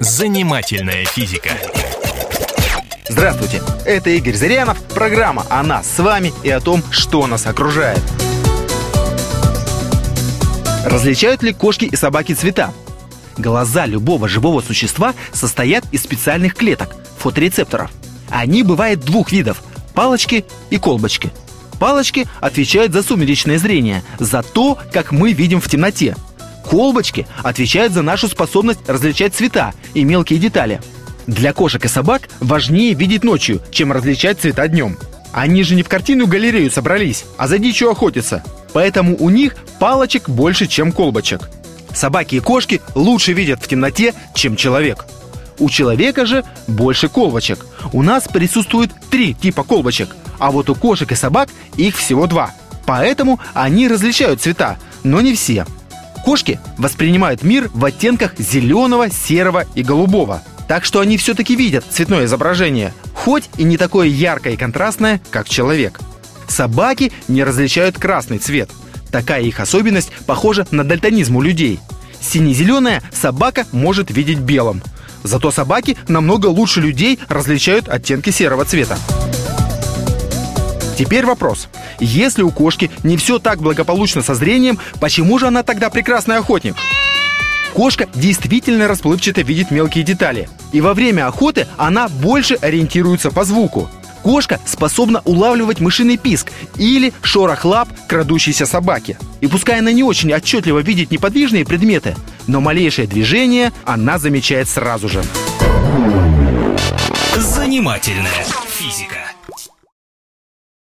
Занимательная физика. Здравствуйте, это Игорь Зырянов, программа о нас с вами и о том, что нас окружает. Различают ли кошки и собаки цвета? Глаза любого живого существа состоят из специальных клеток, фоторецепторов. Они бывают двух видов – палочки и колбочки. Палочки отвечают за сумеречное зрение, за то, как мы видим в темноте. Колбочки отвечают за нашу способность различать цвета и мелкие детали. Для кошек и собак важнее видеть ночью, чем различать цвета днем. Они же не в картинную галерею собрались, а за дичью охотятся. Поэтому у них палочек больше, чем колбочек. Собаки и кошки лучше видят в темноте, чем человек. У человека же больше колбочек. У нас присутствует три типа колбочек, а вот у кошек и собак их всего два. Поэтому они различают цвета, но не все. Кошки воспринимают мир в оттенках зеленого, серого и голубого. Так что они все-таки видят цветное изображение, хоть и не такое яркое и контрастное, как человек. Собаки не различают красный цвет. Такая их особенность похожа на дальтонизм у людей. Сине-зеленая собака может видеть белым. Зато собаки намного лучше людей различают оттенки серого цвета. Теперь вопрос. Если у кошки не все так благополучно со зрением, почему же она тогда прекрасный охотник? Кошка действительно расплывчато видит мелкие детали. И во время охоты она больше ориентируется по звуку. Кошка способна улавливать мышиный писк или шорох лап крадущейся собаки. И пускай она не очень отчетливо видит неподвижные предметы, но малейшее движение она замечает сразу же. Занимательная физика.